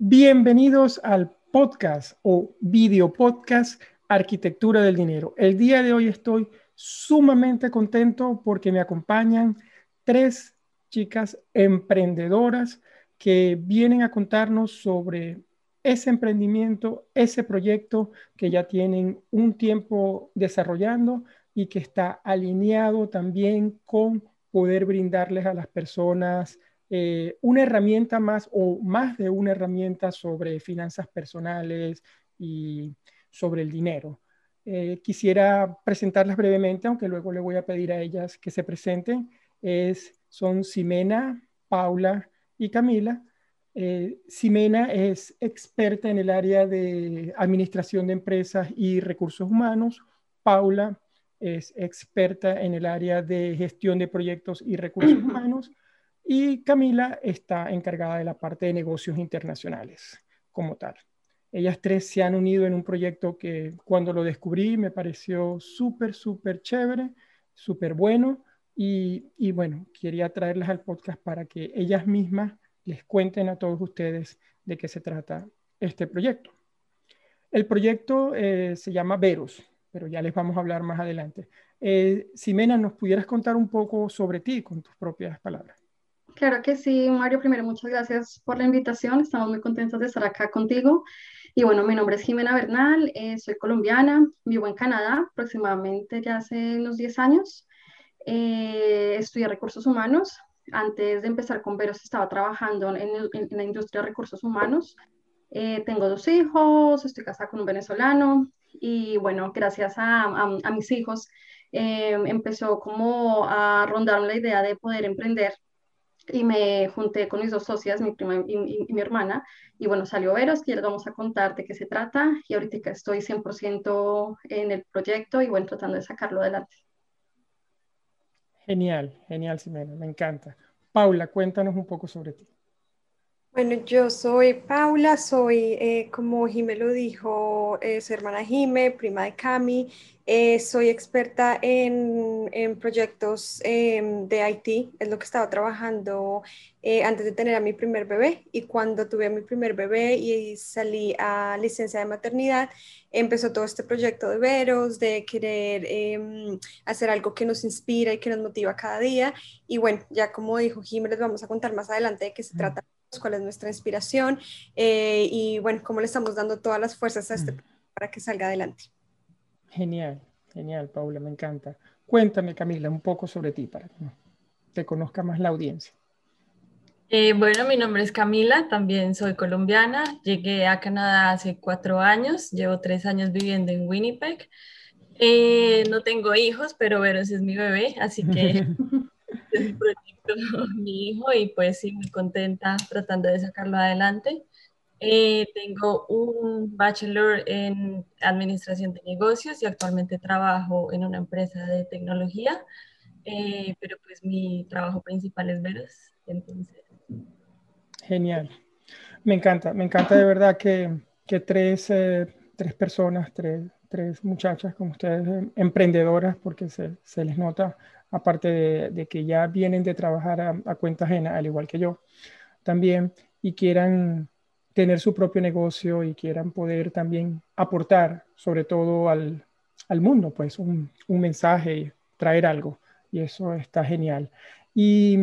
Bienvenidos al podcast o video podcast Arquitectura del Dinero. El día de hoy estoy sumamente contento porque me acompañan tres chicas emprendedoras que vienen a contarnos sobre ese emprendimiento, ese proyecto que ya tienen un tiempo desarrollando y que está alineado también con poder brindarles a las personas eh, una herramienta más o más de una herramienta sobre finanzas personales y sobre el dinero. Eh, quisiera presentarlas brevemente, aunque luego le voy a pedir a ellas que se presenten. Es, son Ximena, Paula y Camila. Eh, Ximena es experta en el área de administración de empresas y recursos humanos. Paula es experta en el área de gestión de proyectos y recursos humanos. Y Camila está encargada de la parte de negocios internacionales como tal. Ellas tres se han unido en un proyecto que cuando lo descubrí me pareció súper, súper chévere, súper bueno. Y, bueno, quería traerlas al podcast para que ellas mismas les cuenten a todos ustedes de qué se trata este proyecto. El proyecto eh, se llama Veros, pero ya les vamos a hablar más adelante. Eh, Ximena, ¿nos pudieras contar un poco sobre ti con tus propias palabras? Claro que sí, Mario. Primero, muchas gracias por la invitación. Estamos muy contentos de estar acá contigo. Y bueno, mi nombre es Jimena Bernal, eh, soy colombiana, vivo en Canadá aproximadamente ya hace unos 10 años. Eh, estudié recursos humanos. Antes de empezar con Veros estaba trabajando en, la industria de recursos humanos. Eh, tengo dos hijos, estoy casada con un venezolano y bueno, gracias a, mis hijos empezó como a rondar la idea de poder emprender y me junté con mis dos socias, mi prima y, mi hermana, y bueno, salió Veros, que ya les vamos a contar de qué se trata, y ahorita estoy 100% en el proyecto y bueno, tratando de sacarlo adelante. Genial, genial, Simena, me encanta. Paula, cuéntanos un poco sobre ti. Bueno, yo soy Paula, soy, eh, como Jime lo dijo, eh, su hermana Jime, prima de Cami. Eh, soy experta en, en proyectos em, de IT, es lo que estaba trabajando antes de tener a mi primer bebé. Y cuando tuve a mi primer bebé y salí a licencia de maternidad, empezó todo este proyecto de veros, de querer em, hacer algo que nos inspira y que nos motiva cada día. Y bueno, ya como dijo Jime, les vamos a contar más adelante de qué se trata cuál es nuestra inspiración eh, y bueno, cómo le estamos dando todas las fuerzas a este para que salga adelante. Genial, genial, Paula, me encanta. Cuéntame, Camila, un poco sobre ti para que te conozca más la audiencia. Eh, bueno, mi nombre es Camila, también soy colombiana. Llegué a Canadá hace cuatro años, llevo tres años viviendo en Winnipeg. Eh, no tengo hijos, pero Veros es mi bebé, así que es un proyecto mi hijo y pues sí, muy contenta tratando de sacarlo adelante. Eh, tengo un bachelor en administración de negocios y actualmente trabajo en una empresa de tecnología, eh, pero pues mi trabajo principal es Veros. Entonces. Genial. Me encanta, me encanta de verdad que, que tres, eh, tres personas, tres, tres muchachas como ustedes, emprendedoras, porque se, se les nota aparte de, que ya vienen de trabajar a, cuenta ajena, al igual que yo, también, y quieran tener su propio negocio y quieran poder también aportar, sobre todo al, mundo, pues un, mensaje y traer algo. Y eso está genial. Y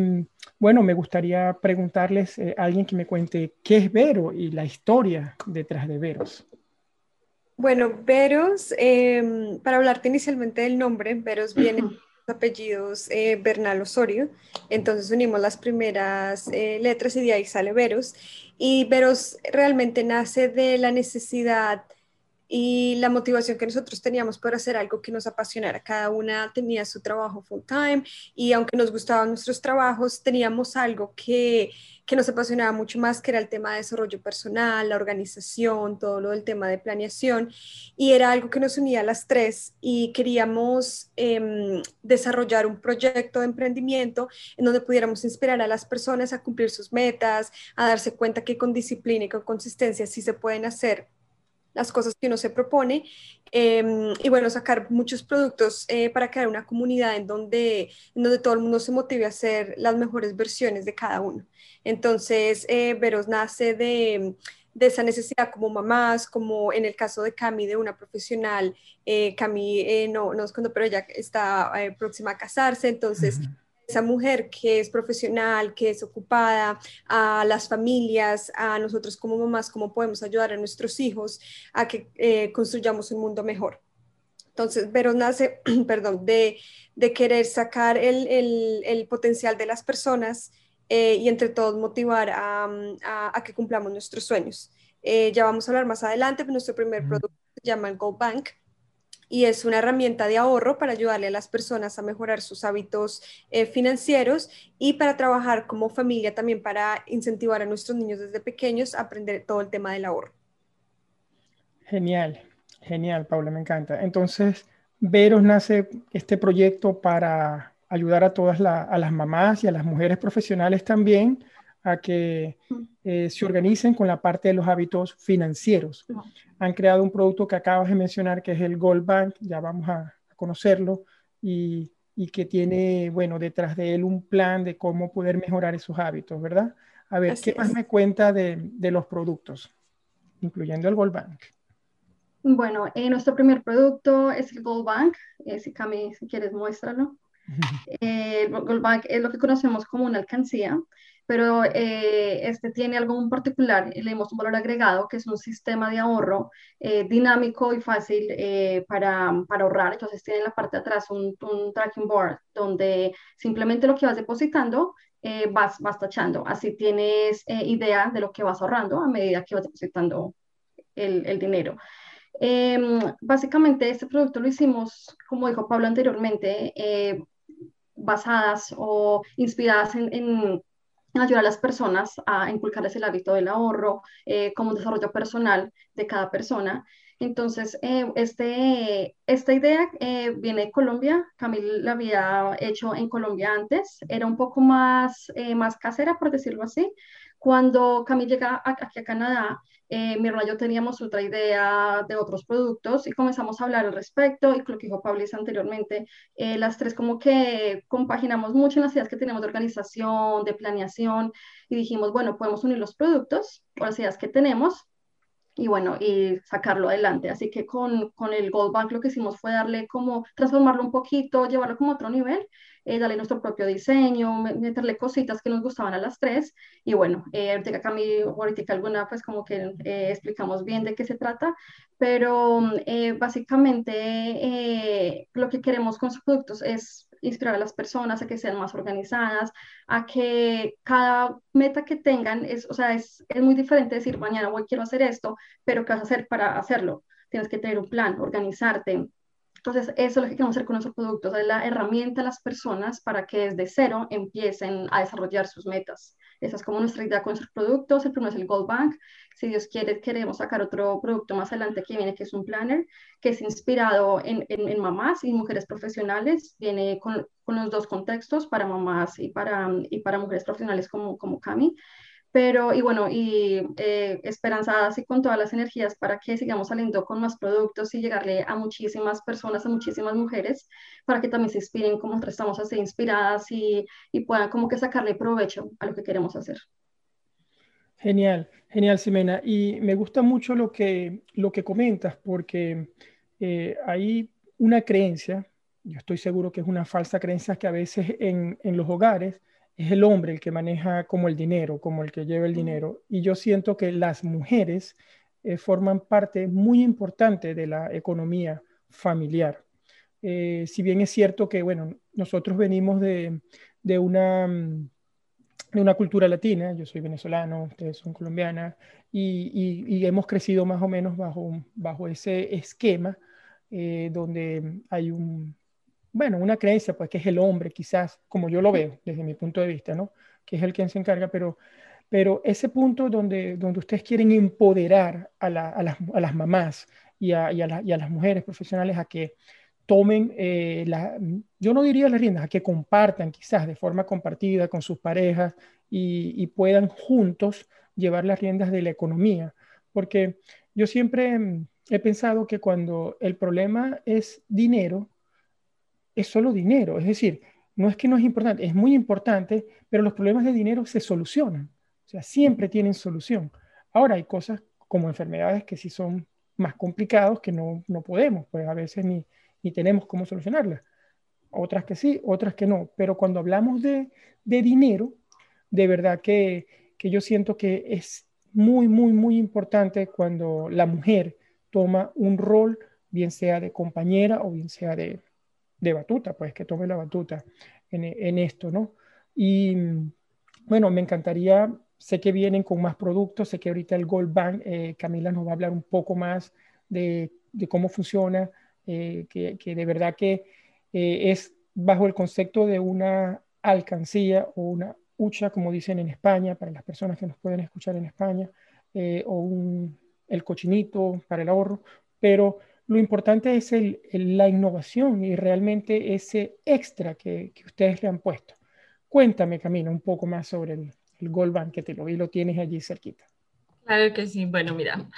bueno, me gustaría preguntarles eh, a alguien que me cuente qué es Vero y la historia detrás de Veros. Bueno, Veros, em, para hablarte inicialmente del nombre, Veros viene apellidos eh, Bernal Osorio, entonces unimos las primeras eh, letras y de ahí sale Veros. Y Veros realmente nace de la necesidad y la motivación que nosotros teníamos por hacer algo que nos apasionara. Cada una tenía su trabajo full time y aunque nos gustaban nuestros trabajos, teníamos algo que, que nos apasionaba mucho más, que era el tema de desarrollo personal, la organización, todo lo del tema de planeación. Y era algo que nos unía a las tres y queríamos em, desarrollar un proyecto de emprendimiento en donde pudiéramos inspirar a las personas a cumplir sus metas, a darse cuenta que con disciplina y con consistencia sí se pueden hacer las cosas que uno se propone em, y bueno, sacar muchos productos eh, para crear una comunidad en donde, en donde todo el mundo se motive a hacer las mejores versiones de cada uno. Entonces, eh, Veros nace de, de esa necesidad como mamás, como en el caso de Cami, de una profesional. Eh, Cami eh, no, no es cuando, pero ella está eh, próxima a casarse, entonces... Esa mujer que es profesional, que es ocupada, a las familias, a nosotros como mamás, cómo podemos ayudar a nuestros hijos a que eh, construyamos un mundo mejor. Entonces, pero nace, perdón, de, de querer sacar el, el, el, potencial de las personas eh, y entre todos motivar a, a, a, que cumplamos nuestros sueños. Eh, ya vamos a hablar más adelante, pero nuestro primer producto se llama Gold Bank y es una herramienta de ahorro para ayudarle a las personas a mejorar sus hábitos eh, financieros y para trabajar como familia también para incentivar a nuestros niños desde pequeños a aprender todo el tema del ahorro. Genial, genial, Paula, me encanta. Entonces, Veros nace este proyecto para ayudar a todas las mamás y a las mujeres profesionales también a que eh, se organicen con la parte de los hábitos financieros. Han creado un producto que acabas de mencionar, que es el Gold Bank, ya vamos a, conocerlo, y, y, que tiene, bueno, detrás de él un plan de cómo poder mejorar esos hábitos, ¿verdad? A ver, ¿qué más me cuenta de, de, los productos, incluyendo el Gold Bank? Bueno, eh, nuestro primer producto es el Gold Bank. Eh, si Cami, si quieres, muéstralo. el Gold Bank es lo que conocemos como una alcancía pero eh, este tiene algo muy particular, le damos un valor agregado, que es un sistema de ahorro eh, dinámico y fácil eh, para, para, ahorrar. Entonces tiene en la parte de atrás un, tracking board donde simplemente lo que vas depositando vas, vas tachando. Así tienes idea de lo que vas ahorrando a medida que vas depositando el, el dinero. Em, básicamente este producto lo hicimos, como dijo Pablo anteriormente, basadas o inspiradas en ayudar a las personas a inculcarles el hábito del ahorro eh, como un desarrollo personal de cada persona. Entonces, eh, este, esta idea eh, viene de Colombia. Camil la había hecho en Colombia antes. Era un poco más, más casera, por decirlo así. Cuando Camil llega aquí a Canadá, eh, mi hermano y yo teníamos otra idea de otros productos y comenzamos a hablar al respecto y lo que dijo Pablo anteriormente, eh, las tres como que compaginamos mucho en las ideas que tenemos de organización, de planeación y dijimos, bueno, podemos unir los productos o las ideas que tenemos y bueno, y sacarlo adelante. Así que con, con el Gold Bank lo que hicimos fue darle como, transformarlo un poquito, llevarlo como a otro nivel, eh, darle nuestro propio diseño, meterle cositas que nos gustaban a las tres. Y bueno, eh, ahorita acá mi, ahorita alguna pues como que eh, explicamos bien de qué se trata, pero eh, básicamente lo que queremos con sus productos es inspirar a las personas a que sean más organizadas, a que cada meta que tengan es, o sea, es, es muy diferente decir mañana voy, quiero hacer esto, pero ¿qué vas a hacer para hacerlo? Tienes que tener un plan, organizarte. Entonces, eso es lo que queremos hacer con nuestros productos, es la herramienta a las personas para que desde cero empiecen a desarrollar sus metas. Esa es como nuestra idea con nuestros productos. El primero es el Gold Bank. Si Dios quiere, queremos sacar otro producto más adelante que viene, que es un planner, que es inspirado en, en, en mamás y mujeres profesionales. Viene con, con, los dos contextos, para mamás y para, y para mujeres profesionales como, como Cami. Pero, y bueno, y eh, esperanzadas y con todas las energías para que sigamos saliendo con más productos y llegarle a muchísimas personas, a muchísimas mujeres, para que también se inspiren como estamos así inspiradas y, y puedan como que sacarle provecho a lo que queremos hacer. Genial, genial, Simena. Y me gusta mucho lo que, lo que comentas, porque eh, hay una creencia, yo estoy seguro que es una falsa creencia que a veces en, en los hogares es el hombre el que maneja como el dinero, como el que lleva el dinero. Y yo siento que las mujeres eh, forman parte muy importante de la economía familiar. Eh, si bien es cierto que, bueno, nosotros venimos de, de, una, mm, de una cultura latina, yo soy venezolano, ustedes son colombianas, y, y, y hemos crecido más o menos bajo, bajo ese esquema eh, donde hay un, bueno, una creencia, pues que es el hombre, quizás, como yo lo veo desde mi punto de vista, ¿no? Que es el quien se encarga, pero, pero ese punto donde, donde ustedes quieren empoderar a, la, a, las, a las, mamás y a, y, la, y a, las mujeres profesionales a que tomen, eh, la, yo no diría las riendas, a que compartan quizás de forma compartida con sus parejas y, y puedan juntos llevar las riendas de la economía. Porque yo siempre mm, he pensado que cuando el problema es dinero, es solo dinero. Es decir, no es que no es importante, es muy importante, pero los problemas de dinero se solucionan. O sea, siempre tienen solución. Ahora hay cosas como enfermedades que sí son más complicados que no, no podemos, pues a veces ni, ni tenemos cómo solucionarlas. Otras que sí, otras que no. Pero cuando hablamos de, de dinero, de verdad que, que yo siento que es muy, muy, muy importante cuando la mujer toma un rol, bien sea de compañera o bien sea de, de batuta, pues que tome la batuta en, en esto, ¿no? Y bueno, me encantaría Sé que vienen con más productos, sé que ahorita el Gold Bank, eh, Camila nos va a hablar un poco más de, cómo funciona, eh, que, de verdad que eh, es bajo el concepto de una alcancía o una hucha, como dicen en España, para las personas que nos pueden escuchar en España, o el cochinito para el ahorro, pero lo importante es la innovación y realmente ese extra que, que ustedes le han puesto. Cuéntame, Camila, un poco más sobre el, el Gold Bank, que te lo vi, lo tienes allí cerquita. Claro que sí. Bueno, mira,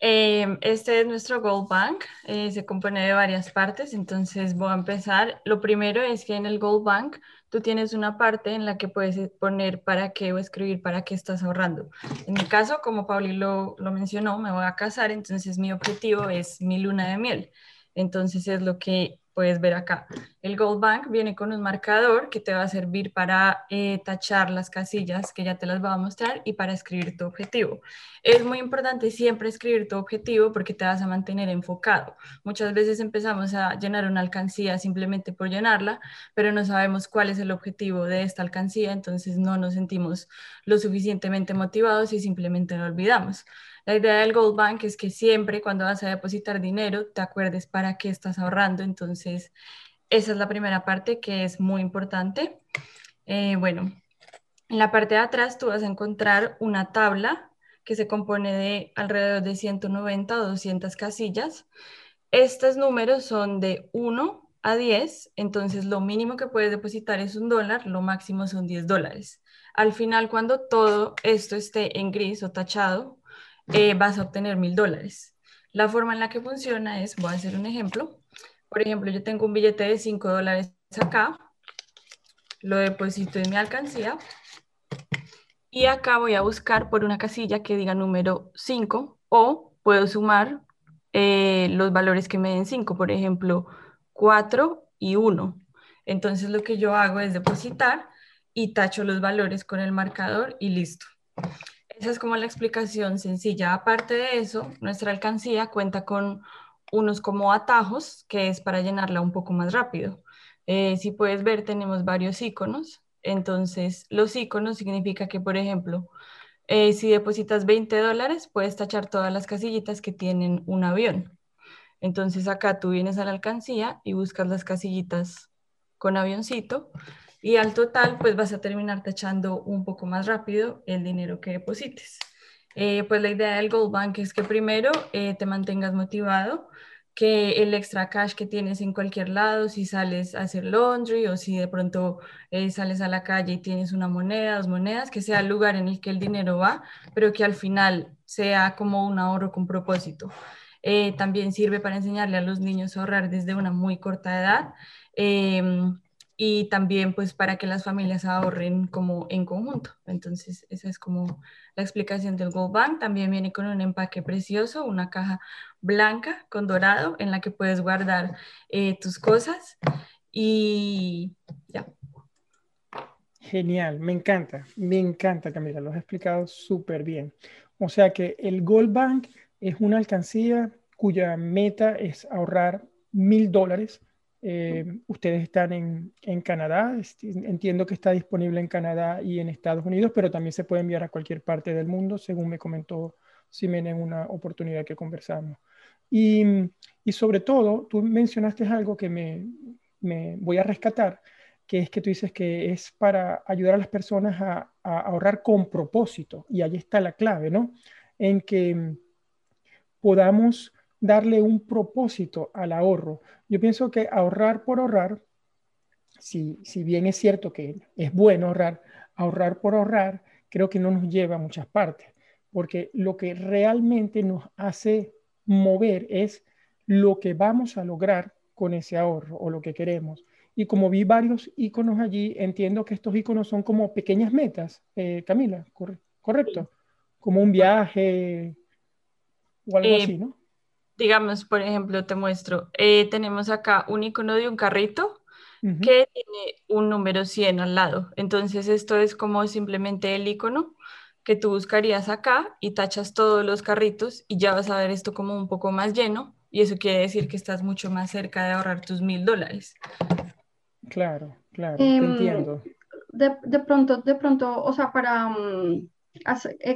eh, este es nuestro Gold Bank, eh, se compone de varias partes, entonces voy a empezar. Lo primero es que en el Gold Bank tú tienes una parte en la que puedes poner para qué o escribir para qué estás ahorrando. En mi caso, como Pauli lo, lo mencionó, me voy a casar, entonces mi objetivo es mi luna de miel. Entonces es lo que puedes ver acá. El Gold Bank viene con un marcador que te va a servir para eh, tachar las casillas que ya te las voy a mostrar y para escribir tu objetivo. Es muy importante siempre escribir tu objetivo porque te vas a mantener enfocado. Muchas veces empezamos a llenar una alcancía simplemente por llenarla, pero no sabemos cuál es el objetivo de esta alcancía, entonces no nos sentimos lo suficientemente motivados y simplemente lo olvidamos. La idea del Gold Bank es que siempre cuando vas a depositar dinero te acuerdes para qué estás ahorrando. Entonces, esa es la primera parte que es muy importante. Eh, bueno, en la parte de atrás tú vas a encontrar una tabla que se compone de alrededor de 190 o 200 casillas. Estos números son de 1 a 10, entonces lo mínimo que puedes depositar es un dólar, lo máximo son 10 dólares. Al final, cuando todo esto esté en gris o tachado, eh, vas a obtener mil dólares. La forma en la que funciona es, voy a hacer un ejemplo. Por ejemplo, yo tengo un billete de 5 dólares acá, lo deposito en mi alcancía y acá voy a buscar por una casilla que diga número 5 o puedo sumar eh, los valores que me den 5, por ejemplo, 4 y 1. Entonces lo que yo hago es depositar y tacho los valores con el marcador y listo. Esa es como la explicación sencilla. Aparte de eso, nuestra alcancía cuenta con unos como atajos, que es para llenarla un poco más rápido. Eh, si puedes ver, tenemos varios iconos. Entonces, los iconos significa que, por ejemplo, eh, si depositas 20 dólares, puedes tachar todas las casillitas que tienen un avión. Entonces, acá tú vienes a la alcancía y buscas las casillitas con avioncito y al total pues vas a terminar tachando un poco más rápido el dinero que deposites. Eh, pues la idea del Gold Bank es que primero eh, te mantengas motivado, que el extra cash que tienes en cualquier lado, si sales a hacer laundry o si de pronto eh, sales a la calle y tienes una moneda, dos monedas, que sea el lugar en el que el dinero va, pero que al final sea como un ahorro con propósito. también sirve para enseñarle a los niños a ahorrar desde una muy corta edad. Em, y también pues para que las familias ahorren como en conjunto. Entonces esa es como la explicación del Gold Bank. También viene con un empaque precioso, una caja blanca con dorado en la que puedes guardar eh, tus cosas y ya. Genial, me encanta, me encanta Camila, lo has explicado súper bien. O sea que el Gold Bank es una alcancía cuya meta es ahorrar mil dólares eh, ustedes están en, en, Canadá, entiendo que está disponible en Canadá y en Estados Unidos, pero también se puede enviar a cualquier parte del mundo, según me comentó Simen en una oportunidad que conversamos. Y, y sobre todo, tú mencionaste algo que me, me, voy a rescatar, que es que tú dices que es para ayudar a las personas a, a ahorrar con propósito, y ahí está la clave, ¿no? En que podamos darle un propósito al ahorro. Yo pienso que ahorrar por ahorrar, si, si bien es cierto que es bueno ahorrar, ahorrar por ahorrar, creo que no nos lleva a muchas partes, porque lo que realmente nos hace mover es lo que vamos a lograr con ese ahorro o lo que queremos. Y como vi varios iconos allí, entiendo que estos iconos son como pequeñas metas, eh, Camila, ¿correcto? como un viaje o algo Eh, así, ¿no? Digamos, por ejemplo, te muestro, eh, tenemos acá un icono de un carrito que tiene un número 100 al lado. Entonces, esto es como simplemente el icono que tú buscarías acá y tachas todos los carritos y ya vas a ver esto como un poco más lleno y eso quiere decir que estás mucho más cerca de ahorrar tus mil dólares. Claro, claro, te Em, entiendo. De, de pronto, de pronto, o sea, para mm,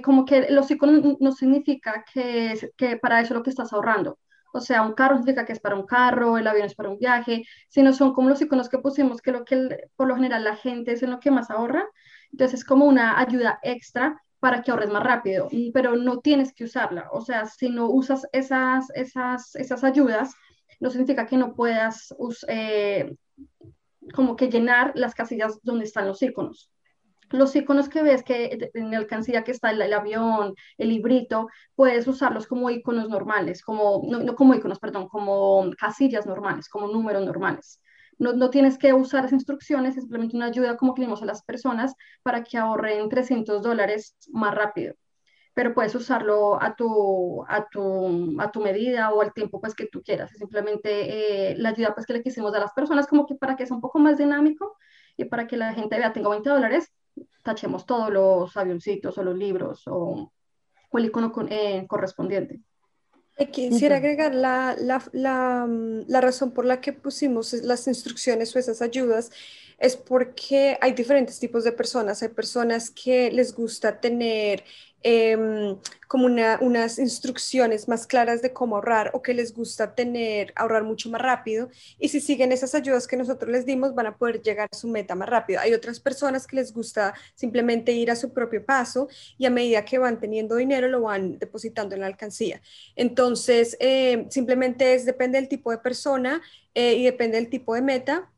como que los iconos n- no significa que, que para eso es lo que estás ahorrando. O sea, un carro significa que es para un carro, el avión es para un viaje, sino son como los iconos que pusimos, que lo que por lo general la gente es en lo que más ahorra. Entonces es como una ayuda extra para que ahorres más rápido, y- pero no tienes que usarla. O sea, si no usas esas, esas, esas ayudas, no significa que no puedas eh, como que llenar las casillas donde están los iconos. Los iconos que ves que en la alcancía que está el, avión, el librito, puedes usarlos como iconos normales, como, no, como iconos, perdón, como casillas normales, como números normales. No, no tienes que usar las instrucciones, es simplemente una ayuda como que le a las personas para que ahorren 300 dólares más rápido. Pero puedes usarlo a tu, a tu, a tu medida o al tiempo pues que tú quieras. Es simplemente eh, la ayuda pues que le quisimos a las personas como que para que sea un poco más dinámico y para que la gente vea, tengo 20 dólares, tachemos todos los avioncitos o los libros o, o el icono con- eh, correspondiente. Quisiera agregar la, la, la, mm, la razón por la que pusimos las instrucciones o esas ayudas es porque hay diferentes tipos de personas. Hay personas que les gusta tener em, como una- unas instrucciones más claras de cómo ahorrar o que les gusta tener, ahorrar mucho más rápido. Y si siguen esas ayudas que nosotros les dimos, van a poder llegar a su meta más rápido. Hay otras personas que les gusta simplemente ir a su propio paso y a medida que van teniendo dinero lo van depositando en la alcancía. Entonces, eh, simplemente es, depende del tipo de persona eh, y depende del tipo de meta,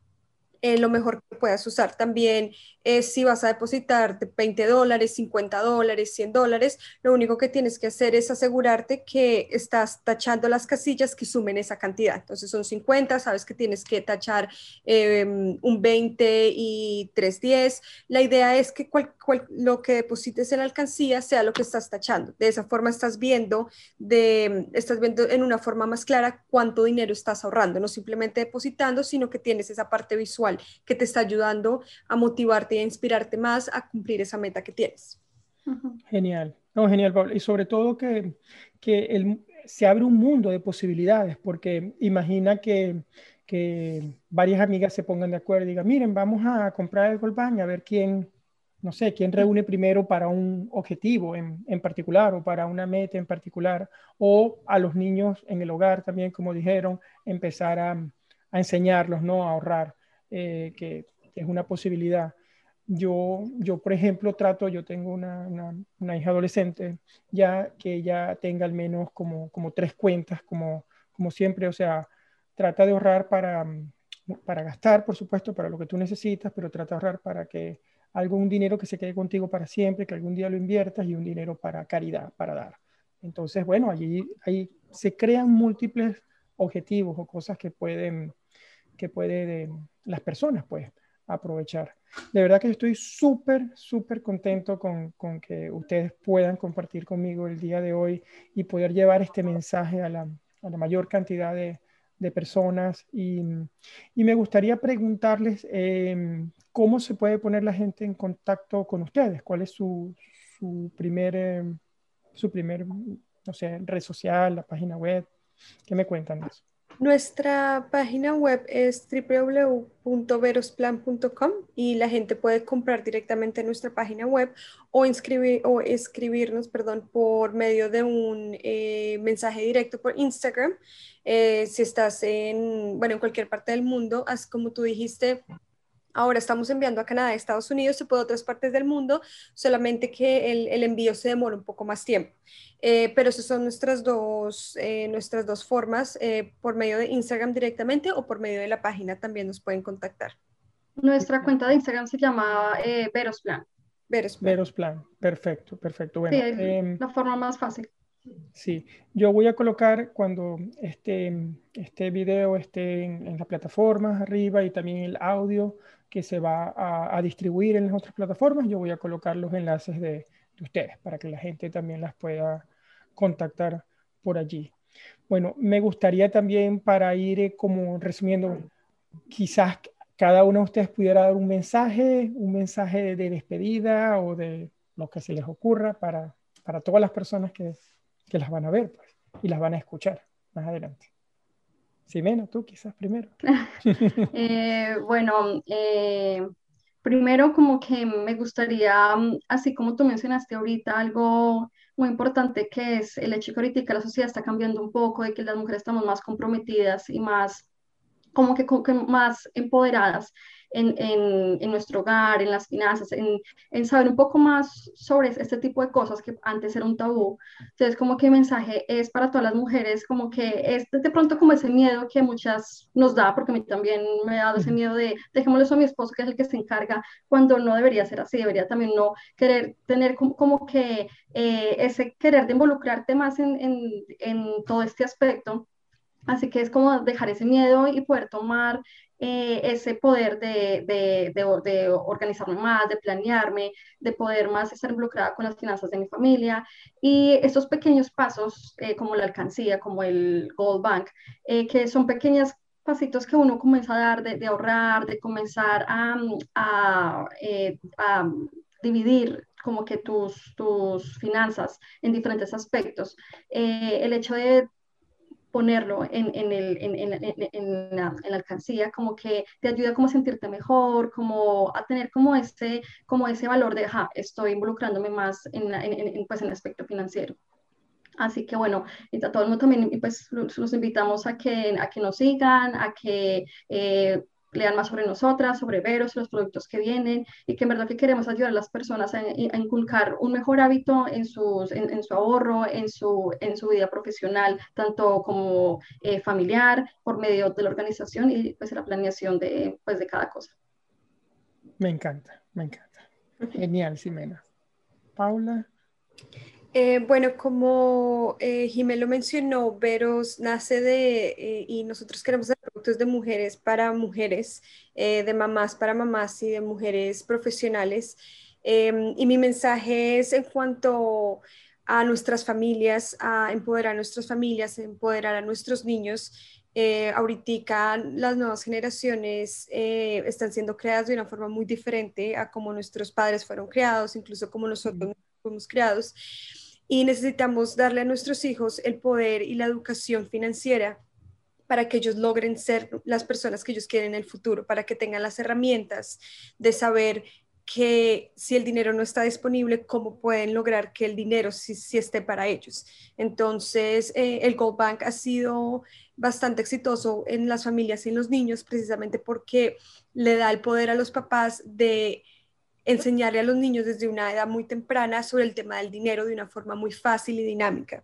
eh, lo mejor que puedas usar. También es si vas a depositar de 20 dólares, 50 dólares, 100 dólares, lo único que tienes que hacer es asegurarte que estás tachando las casillas que sumen esa cantidad. Entonces son 50, sabes que tienes que tachar eh, un 20 y 310. La idea es que cual, cual, lo que deposites en la alcancía sea lo que estás tachando. De esa forma estás viendo, de, estás viendo en una forma más clara cuánto dinero estás ahorrando, no simplemente depositando, sino que tienes esa parte visual que te está ayudando a motivarte y a inspirarte más a cumplir esa meta que tienes. Genial, no, genial, Pablo. Y sobre todo que, que el, se abre un mundo de posibilidades, porque imagina que, que varias amigas se pongan de acuerdo y digan, miren, vamos a comprar el Goldbank a ver quién, no sé, quién reúne primero para un objetivo en, en, particular o para una meta en particular, o a los niños en el hogar también, como dijeron, empezar a, a enseñarlos, ¿no? A ahorrar, eh, que, es una posibilidad. Yo, yo, por ejemplo, trato, yo tengo una, una, hija adolescente, ya que ella tenga al menos como, como tres cuentas, como, como siempre, o sea, trata de ahorrar para, para gastar, por supuesto, para lo que tú necesitas, pero trata de ahorrar para que algún dinero que se quede contigo para siempre, que algún día lo inviertas y un dinero para caridad, para dar. Entonces, bueno, allí, allí se crean múltiples objetivos o cosas que pueden, que pueden las personas, pues, aprovechar. De verdad que estoy súper, súper contento con, con, que ustedes puedan compartir conmigo el día de hoy y poder llevar este mensaje a la, a la mayor cantidad de, de personas. Y, y, me gustaría preguntarles eh, cómo se puede poner la gente en contacto con ustedes, cuál es su, su primer, eh, su primer, no sé, red social, la página web. ¿Qué me cuentan de eso? Nuestra página web es www.verosplan.com y la gente puede comprar directamente en nuestra página web o, inscribir, o escribirnos perdón, por medio de un eh, mensaje directo por Instagram. Eh, si estás en, bueno, en cualquier parte del mundo, así como tú dijiste, Ahora estamos enviando a Canadá, Estados Unidos y por otras partes del mundo, solamente que el, el envío se demora un poco más tiempo. Eh, pero esas son nuestras dos, eh, nuestras dos formas, eh, por medio de Instagram directamente o por medio de la página también nos pueden contactar. Nuestra cuenta de Instagram se llama eh, Verosplan. Verosplan. Verosplan, perfecto, perfecto. Bueno, sí, eh, la forma más fácil. Sí, yo voy a colocar cuando este, este video esté en, en las plataformas arriba y también el audio que se va a, a, distribuir en las otras plataformas, yo voy a colocar los enlaces de, ustedes, para que la gente también las pueda contactar por allí. Bueno, me gustaría también para ir eh, como resumiendo, quizás cada uno de ustedes pudiera dar un mensaje, un mensaje de despedida o de lo que se les ocurra para, para todas las personas que, que las van a ver pues, y las van a escuchar más adelante. Simena, tú quizás primero. Eh, bueno, eh, primero como que me gustaría, mm, así como tú mencionaste ahorita, algo muy importante que es el hecho que la sociedad está cambiando un poco, de que las mujeres estamos más comprometidas y más, como que, como que más empoderadas en, en, en, nuestro hogar, en las finanzas, en, en, saber un poco más sobre este tipo de cosas que antes era un tabú. Entonces, como que el mensaje es para todas las mujeres, como que es de pronto como ese miedo que muchas nos da, porque a mí también me ha dado ese miedo de dejémosle eso a mi esposo, que es el que se encarga, cuando no debería ser así, debería también no querer tener como, como que eh, ese querer de involucrarte más en, en, en todo este aspecto. Así que es como dejar ese miedo y poder tomar eh, ese poder de, de, de, organizarme más, de planearme, de poder más estar involucrada con las finanzas de mi familia. Y estos pequeños pasos, eh, como la alcancía, como el Gold Bank, eh, que son pequeños pasitos que uno comienza a dar de, ahorrar, de comenzar a, a, a dividir como que tus, tus finanzas en diferentes aspectos. el hecho de ponerlo en, en, el, en, en, la, la, alcancía, como que te ayuda como a sentirte mejor, como a tener como ese, como ese valor de, ja, estoy involucrándome más en, pues, en el aspecto financiero. Así que bueno, a todo el mundo también pues los, invitamos a que, a que nos sigan, a que eh, lean más sobre nosotras, sobre Veros, los productos que vienen y que en verdad que queremos ayudar a las personas a, inculcar un mejor hábito en, sus, en, su ahorro, en su, en su vida profesional, tanto como eh, familiar, por medio de la organización y pues la planeación de, pues, de cada cosa. Me encanta, me encanta. Genial, Ximena. Paula. Eh, bueno, como eh, lo mencionó, Veros nace de, eh, y nosotros queremos hacer productos de mujeres para mujeres, eh, de mamás para mamás y de mujeres profesionales. Em, y mi mensaje es en cuanto a nuestras familias, a empoderar a nuestras familias, a empoderar a nuestros niños. ahorita las nuevas generaciones están siendo creadas de una forma muy diferente a como nuestros padres fueron creados, incluso como nosotros fuimos creados y necesitamos darle a nuestros hijos el poder y la educación financiera para que ellos logren ser las personas que ellos quieren en el futuro, para que tengan las herramientas de saber que si el dinero no está disponible, cómo pueden lograr que el dinero sí, esté para ellos. Entonces, eh, el Gold Bank ha sido bastante exitoso en las familias y en los niños precisamente porque le da el poder a los papás de enseñarle a los niños desde una edad muy temprana sobre el tema del dinero de una forma muy fácil y dinámica.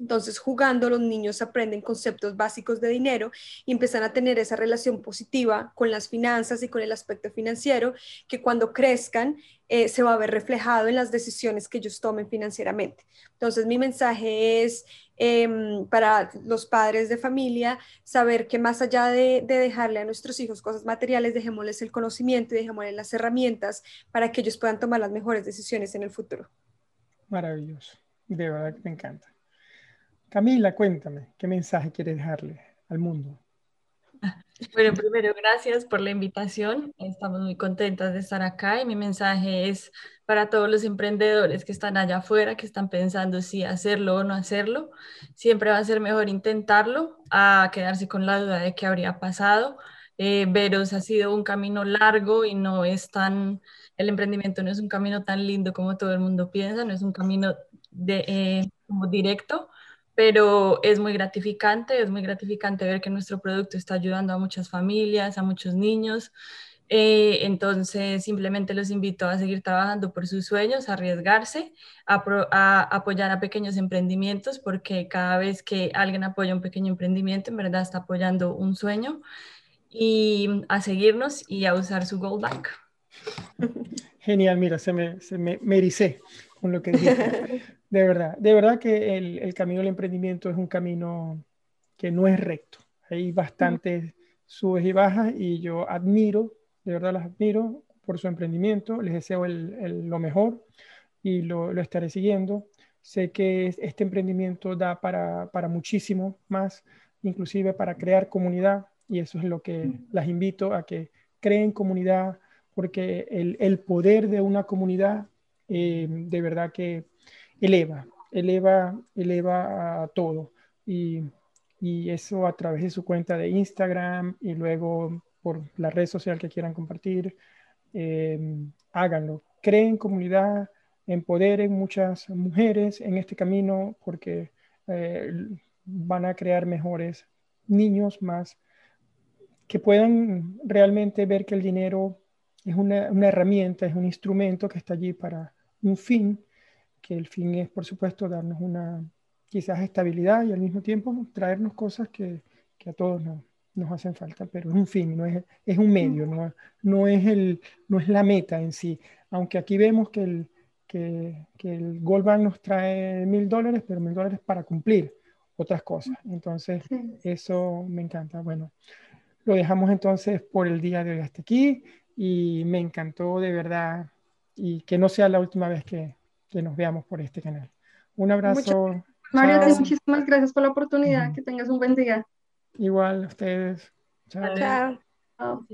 Entonces, jugando, los niños aprenden conceptos básicos de dinero y empiezan a tener esa relación positiva con las finanzas y con el aspecto financiero, que cuando crezcan eh, se va a ver reflejado en las decisiones que ellos tomen financieramente. Entonces, mi mensaje es em, para los padres de familia, saber que más allá de, de, dejarle a nuestros hijos cosas materiales, dejémosles el conocimiento y dejémosles las herramientas para que ellos puedan tomar las mejores decisiones en el futuro. Maravilloso, de verdad que me encanta. Camila, cuéntame, ¿qué mensaje quieres dejarle al mundo? Bueno, primero, gracias por la invitación. Estamos muy contentas de estar acá y mi mensaje es para todos los emprendedores que están allá afuera, que están pensando si hacerlo o no hacerlo. Siempre va a ser mejor intentarlo a quedarse con la duda de qué habría pasado. Eh, Veros ha sido un camino largo y no es tan, el emprendimiento no es un camino tan lindo como todo el mundo piensa, no es un camino de, eh, como directo pero es muy gratificante, es muy gratificante ver que nuestro producto está ayudando a muchas familias, a muchos niños. Eh, entonces, simplemente los invito a seguir trabajando por sus sueños, a arriesgarse, a, apoyar a pequeños emprendimientos, porque cada vez que alguien apoya un pequeño emprendimiento, en verdad está apoyando un sueño, y a seguirnos y a usar su Gold Bank. Genial, mira, se me, se me, me ericé con lo que dije. De verdad, de verdad que el, camino del emprendimiento es un camino que no es recto. Hay bastantes subes y bajas y yo admiro, de verdad las admiro por su emprendimiento, les deseo lo mejor. y lo, lo estaré siguiendo. Sé que este emprendimiento da para, para muchísimo más, inclusive para crear comunidad y eso es lo que las invito a que creen comunidad porque el, el poder de una comunidad eh, de verdad que eleva, eleva, eleva a todo. Y, y, eso a través de su cuenta de Instagram y luego por la red social que quieran compartir. Eh, háganlo. Creen comunidad, empoderen muchas mujeres en este camino porque eh, van a crear mejores niños más que puedan realmente ver que el dinero es una, una, herramienta, es un instrumento que está allí para un fin, que el fin es, por supuesto, darnos una quizás estabilidad y al mismo tiempo traernos cosas que, que a todos nos, nos, hacen falta, pero es un fin, no es, es un medio, no, no, es el, no es la meta en sí. Aunque aquí vemos que el, que, que el Gold Bank nos trae mil dólares, pero mil dólares para cumplir otras cosas. Entonces, eso me encanta. Bueno, lo dejamos entonces por el día de hoy hasta aquí y me encantó de verdad y que no sea la última vez que, que nos veamos por este canal. Un abrazo. Mario, muchísimas gracias por la oportunidad. Que tengas un buen día. Igual, ustedes. Chao. Chao.